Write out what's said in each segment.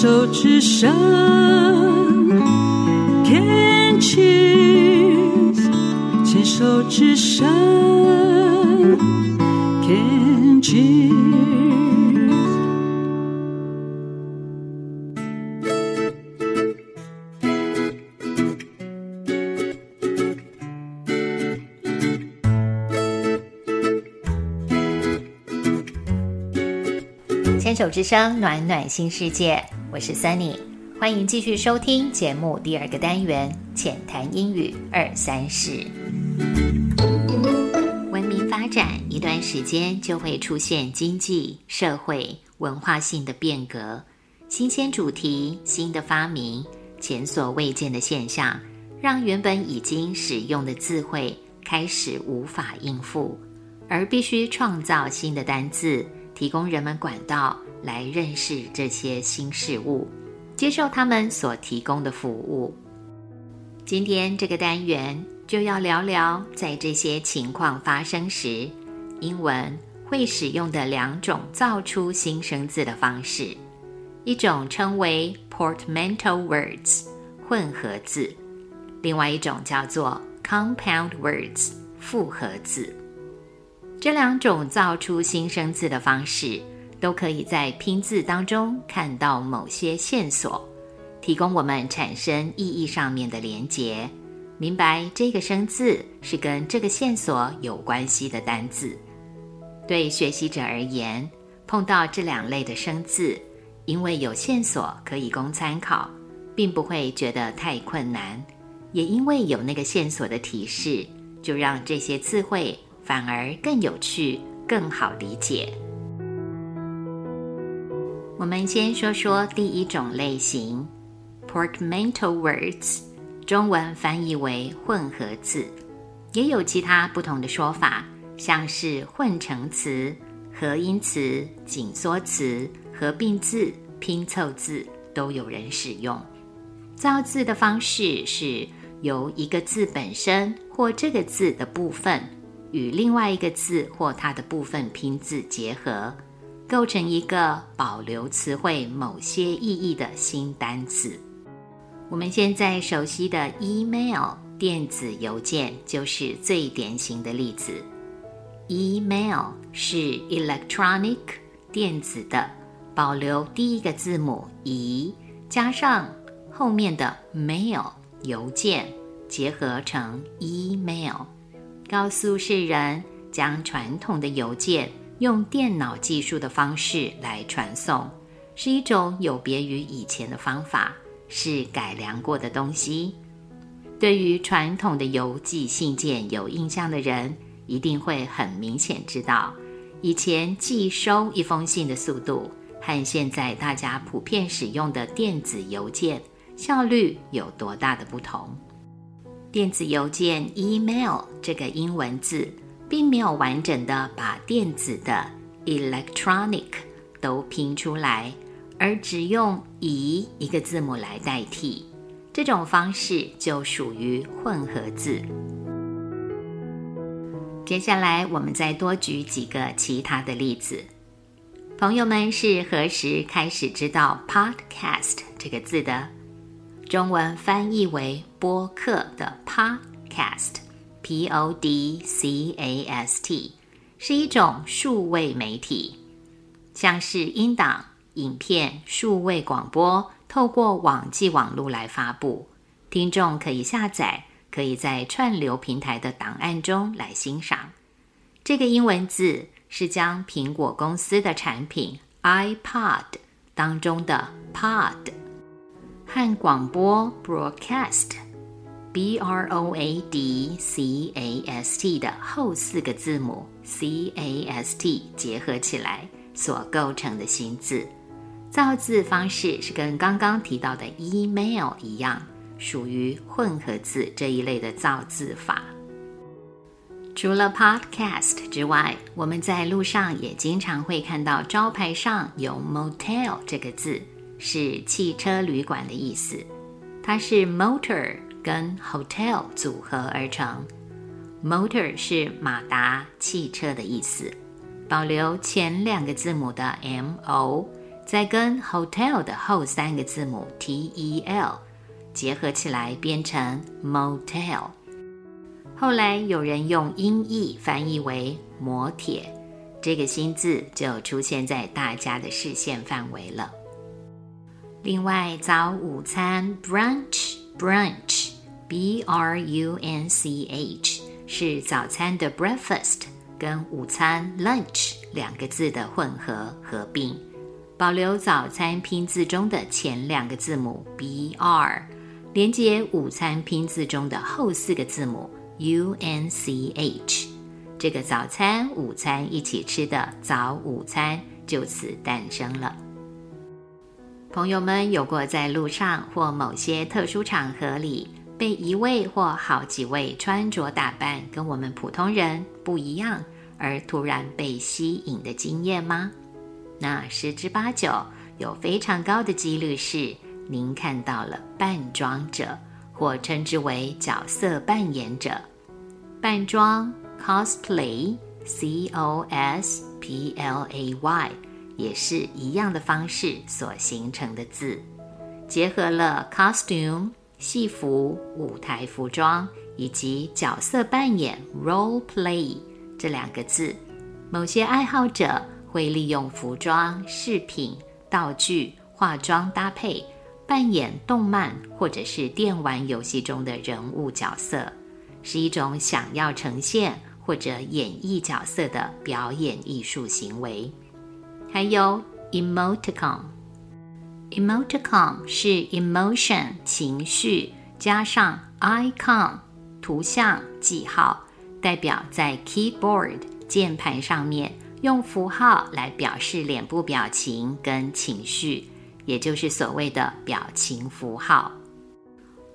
手之声，Can choose，牵手之声，Can choose。牵手之声，暖暖新世界，我是 Sunny，欢迎继续收听节目第二个单元浅谈英语二三事。文明发展一段时间，就会出现经济、社会、文化性的变革，新鲜主题、新的发明、前所未见的现象，让原本已经使用的字汇开始无法应付，而必须创造新的单字。提供人们管道来认识这些新事物，接受他们所提供的服务。今天这个单元就要聊聊，在这些情况发生时，英文会使用的两种造出新生字的方式，一种称为 portmanteau words 混合字，另外一种叫做 compound words 复合字。这两种造出新生字的方式，都可以在拼字当中看到某些线索，提供我们产生意义上面的连结，明白这个生字是跟这个线索有关系的单字。对学习者而言，碰到这两类的生字，因为有线索可以供参考，并不会觉得太困难，也因为有那个线索的提示，就让这些词汇。反而更有趣，更好理解。我们先说说第一种类型，portmanteau words，中文翻译为混合字，也有其他不同的说法，像是混成词、合音词、紧缩词、合并字、拼凑字，都有人使用。造字的方式是由一个字本身或这个字的部分。与另外一个字或它的部分拼字结合，构成一个保留词汇某些意义的新单词。我们现在熟悉的 email 电子邮件就是最典型的例子。email 是 electronic 电子的，保留第一个字母 e，加上后面的 mail 邮件，结合成 email。告诉世人，将传统的邮件用电脑技术的方式来传送，是一种有别于以前的方法，是改良过的东西。对于传统的邮寄信件有印象的人，一定会很明显知道，以前寄收一封信的速度和现在大家普遍使用的电子邮件效率有多大的不同。电子邮件 email 这个英文字，并没有完整的把电子的 electronic 都拼出来，而只用 e 一个字母来代替，这种方式就属于混合字。接下来，我们再多举几个其他的例子。朋友们是何时开始知道 podcast 这个字的？中文翻译为播客的 podcast，p o d c a s t，是一种数位媒体，像是音档、影片、数位广播，透过网际网络来发布，听众可以下载，可以在串流平台的档案中来欣赏。这个英文字是将苹果公司的产品 iPod 当中的 pod。和广播 （broadcast），b r o a d c a s t 的后四个字母 c a s t 结合起来所构成的新字，造字方式是跟刚刚提到的 email 一样，属于混合字这一类的造字法。除了 podcast 之外，我们在路上也经常会看到招牌上有 motel 这个字。是汽车旅馆的意思，它是 motor 跟 hotel 组合而成。motor 是马达、汽车的意思，保留前两个字母的 m o，再跟 hotel 的后三个字母 T E L 结合起来变成 motel。后来有人用音译翻译为摩铁，这个新字就出现在大家的视线范围了。另外，早午餐 brunch brunch b r u n c h 是早餐的 breakfast 跟午餐 lunch 两个字的混合合并，保留早餐拼字中的前两个字母 b r，连接午餐拼字中的后四个字母 u n c h，这个早餐午餐一起吃的早午餐就此诞生了。朋友们有过在路上或某些特殊场合里被一位或好几位穿着打扮跟我们普通人不一样而突然被吸引的经验吗？那十之八九有非常高的几率是您看到了扮装者，或称之为角色扮演者。扮装 cosplay，c o s p l a y。也是一样的方式所形成的字，结合了 costume 戏服、舞台服装以及角色扮演 role play 这两个字。某些爱好者会利用服装、饰品、道具、化妆搭配，扮演动漫或者是电玩游戏中的人物角色，是一种想要呈现或者演绎角色的表演艺术行为。还有 emoticon，emoticon 是 emotion 情绪加上 icon 图像记号，代表在 keyboard 键盘上面用符号来表示脸部表情跟情绪，也就是所谓的表情符号。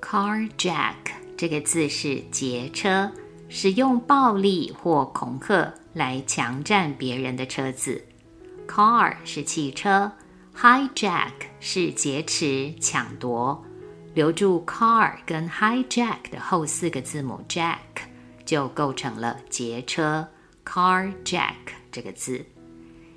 carjack 这个字是劫车，使用暴力或恐吓来强占别人的车子。Car 是汽车，hijack 是劫持、抢夺。留住 car 跟 hijack 的后四个字母 jack，就构成了劫车 carjack 这个字。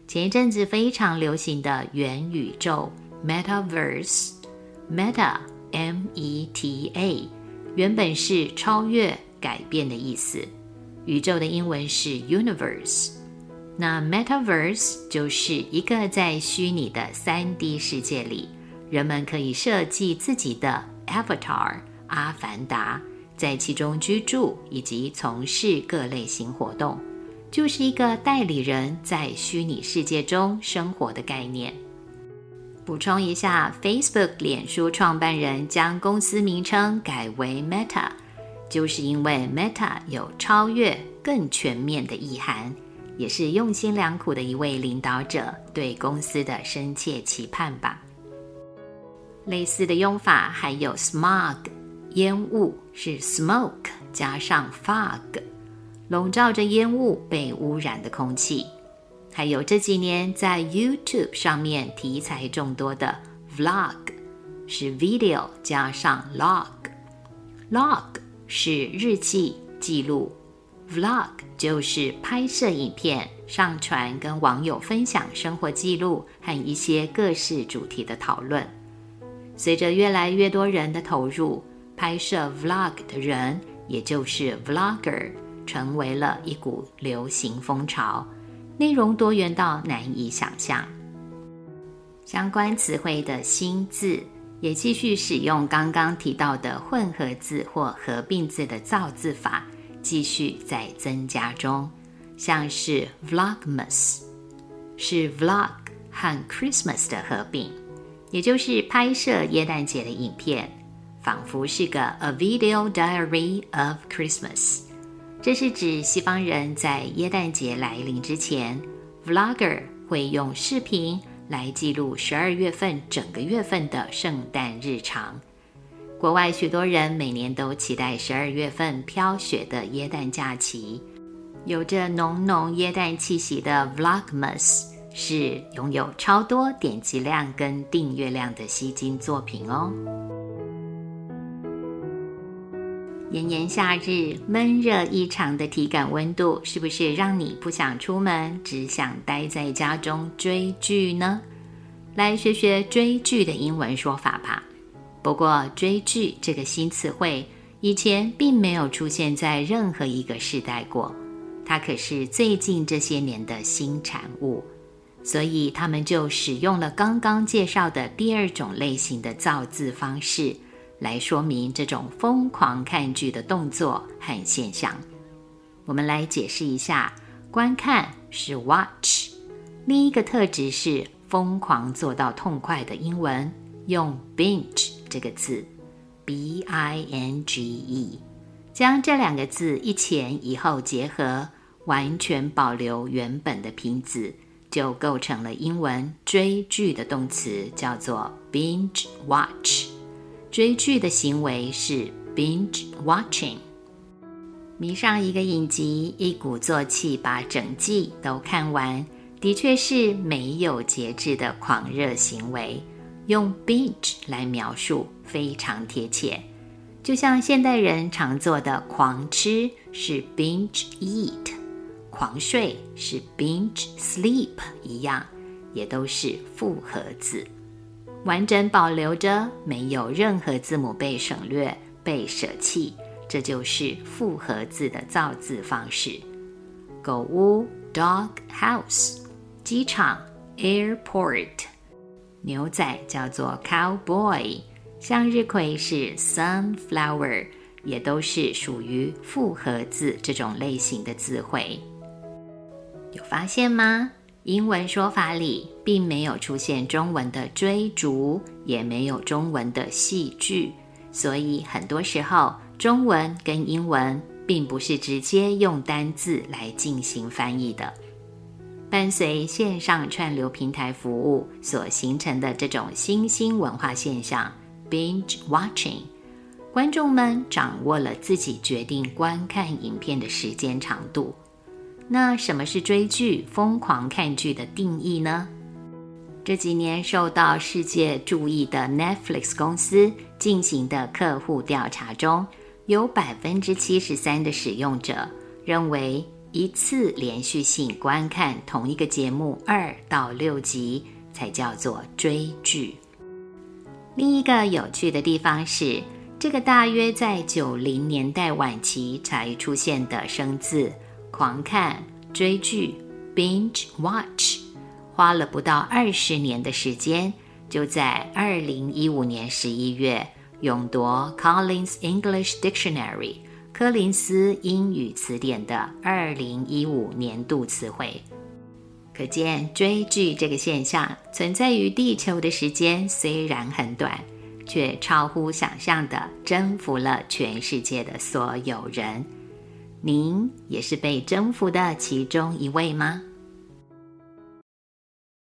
前一阵子非常流行的元宇宙 metaverse，meta m e t a 原本是超越、改变的意思。宇宙的英文是 universe。那 Metaverse 就是一个在虚拟的三 D 世界里，人们可以设计自己的 Avatar 阿凡达，在其中居住以及从事各类型活动，就是一个代理人在虚拟世界中生活的概念。补充一下，Facebook 脸书创办人将公司名称改为 Meta，就是因为 Meta 有超越、更全面的意涵。也是用心良苦的一位领导者对公司的深切期盼吧。类似的用法还有 smog，烟雾是 smoke 加上 fog，笼罩着烟雾被污染的空气。还有这几年在 YouTube 上面题材众多的 vlog，是 video 加上 log，log 是日记记录。Vlog 就是拍摄影片、上传跟网友分享生活记录和一些各式主题的讨论。随着越来越多人的投入，拍摄 Vlog 的人，也就是 Vlogger，成为了一股流行风潮，内容多元到难以想象。相关词汇的新字也继续使用刚刚提到的混合字或合并字的造字法。继续在增加中，像是 Vlogmas，是 Vlog 和 Christmas 的合并，也就是拍摄耶诞节的影片，仿佛是个 A Video Diary of Christmas。这是指西方人在耶诞节来临之前，Vlogger 会用视频来记录十二月份整个月份的圣诞日常。国外许多人每年都期待十二月份飘雪的耶诞假期，有着浓浓耶诞气息的 Vlogmas 是拥有超多点击量跟订阅量的吸金作品哦。炎炎夏日，闷热异常的体感温度，是不是让你不想出门，只想待在家中追剧呢？来学学追剧的英文说法吧。不过，追剧这个新词汇以前并没有出现在任何一个时代过，它可是最近这些年的新产物，所以他们就使用了刚刚介绍的第二种类型的造字方式，来说明这种疯狂看剧的动作和现象。我们来解释一下，观看是 watch，另一个特质是疯狂做到痛快的英文用 binge。这个字，b i n g e，将这两个字一前一后结合，完全保留原本的拼字，就构成了英文追剧的动词，叫做 binge watch。追剧的行为是 binge watching。迷上一个影集，一鼓作气把整季都看完，的确是没有节制的狂热行为。用 binge 来描述非常贴切，就像现代人常做的狂吃是 binge eat，狂睡是 binge sleep 一样，也都是复合字，完整保留着，没有任何字母被省略、被舍弃，这就是复合字的造字方式。狗屋 dog house，机场 airport。牛仔叫做 cowboy，向日葵是 sunflower，也都是属于复合字这种类型的字汇。有发现吗？英文说法里并没有出现中文的追逐，也没有中文的戏剧，所以很多时候中文跟英文并不是直接用单字来进行翻译的。伴随线上串流平台服务所形成的这种新兴文化现象，binge watching，观众们掌握了自己决定观看影片的时间长度。那什么是追剧、疯狂看剧的定义呢？这几年受到世界注意的 Netflix 公司进行的客户调查中，有百分之七十三的使用者认为。一次连续性观看同一个节目二到六集才叫做追剧。另一个有趣的地方是，这个大约在九零年代晚期才出现的生字“狂看”“追剧 ”（binge watch），花了不到二十年的时间，就在二零一五年十一月勇夺 Collins English Dictionary。柯林斯英语词典的二零一五年度词汇，可见追剧这个现象存在于地球的时间虽然很短，却超乎想象的征服了全世界的所有人。您也是被征服的其中一位吗？